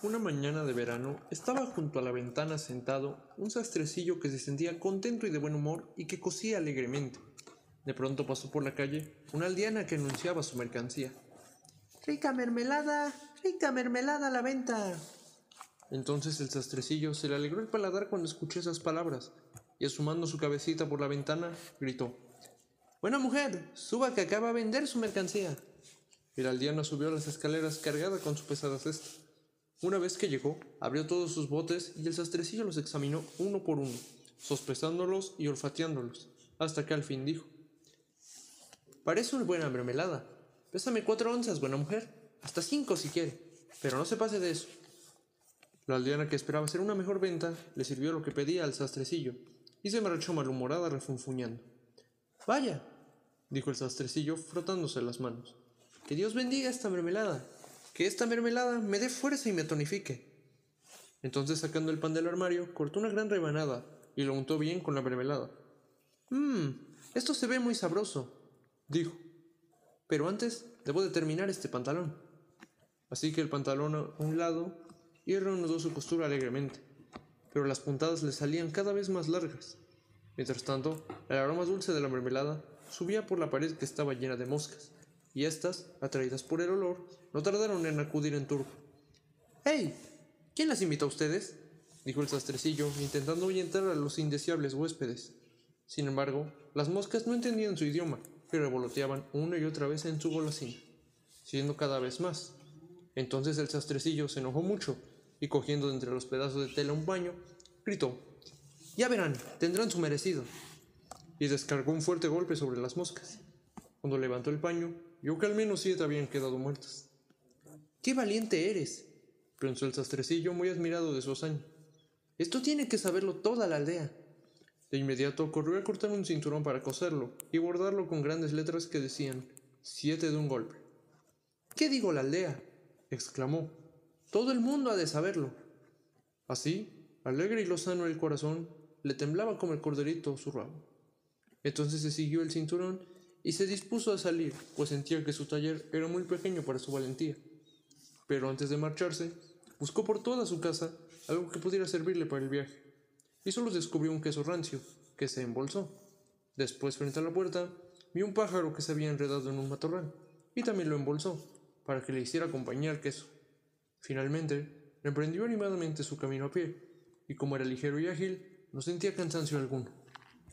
Una mañana de verano estaba junto a la ventana sentado un sastrecillo que se sentía contento y de buen humor y que cosía alegremente. De pronto pasó por la calle una aldeana que anunciaba su mercancía. Rica mermelada, rica mermelada a la venta. Entonces el sastrecillo se le alegró el paladar cuando escuchó esas palabras y asomando su cabecita por la ventana gritó Buena mujer, suba que acaba de vender su mercancía. El aldeano subió las escaleras cargada con su pesada cesta. Una vez que llegó, abrió todos sus botes y el sastrecillo los examinó uno por uno, sospechándolos y olfateándolos, hasta que al fin dijo: Parece una buena mermelada. Pésame cuatro onzas, buena mujer. Hasta cinco si quiere, pero no se pase de eso. La aldeana que esperaba hacer una mejor venta le sirvió lo que pedía al sastrecillo y se marchó malhumorada refunfuñando. Vaya, dijo el sastrecillo frotándose las manos. Que Dios bendiga esta mermelada. Que esta mermelada me dé fuerza y me tonifique. Entonces sacando el pan del armario, cortó una gran rebanada y lo untó bien con la mermelada. Mmm, esto se ve muy sabroso, dijo. Pero antes debo de terminar este pantalón. Así que el pantalón a un lado y reanudó su costura alegremente, pero las puntadas le salían cada vez más largas. Mientras tanto, el aroma dulce de la mermelada subía por la pared que estaba llena de moscas, y éstas, atraídas por el olor, no tardaron en acudir en turno. ¡Hey! ¿Quién las invita a ustedes? dijo el sastrecillo, intentando ahuyentar a los indeseables huéspedes. Sin embargo, las moscas no entendían su idioma y revoloteaban una y otra vez en su golosina, siendo cada vez más. Entonces el sastrecillo se enojó mucho y cogiendo de entre los pedazos de tela un paño, gritó Ya verán, tendrán su merecido. Y descargó un fuerte golpe sobre las moscas. Cuando levantó el paño, vio que al menos siete habían quedado muertas. ¡Qué valiente eres! pensó el sastrecillo muy admirado de su hazaña. Esto tiene que saberlo toda la aldea. De inmediato corrió a cortar un cinturón para coserlo y bordarlo con grandes letras que decían siete de un golpe. ¿Qué digo la aldea? exclamó. Todo el mundo ha de saberlo. Así, alegre y lozano el corazón, le temblaba como el corderito su rabo. Entonces se siguió el cinturón y se dispuso a salir, pues sentía que su taller era muy pequeño para su valentía. Pero antes de marcharse, buscó por toda su casa algo que pudiera servirle para el viaje, y solo descubrió un queso rancio, que se embolsó. Después, frente a la puerta, vio un pájaro que se había enredado en un matorral, y también lo embolsó, para que le hiciera compañía al queso. Finalmente, emprendió animadamente su camino a pie, y como era ligero y ágil, no sentía cansancio alguno.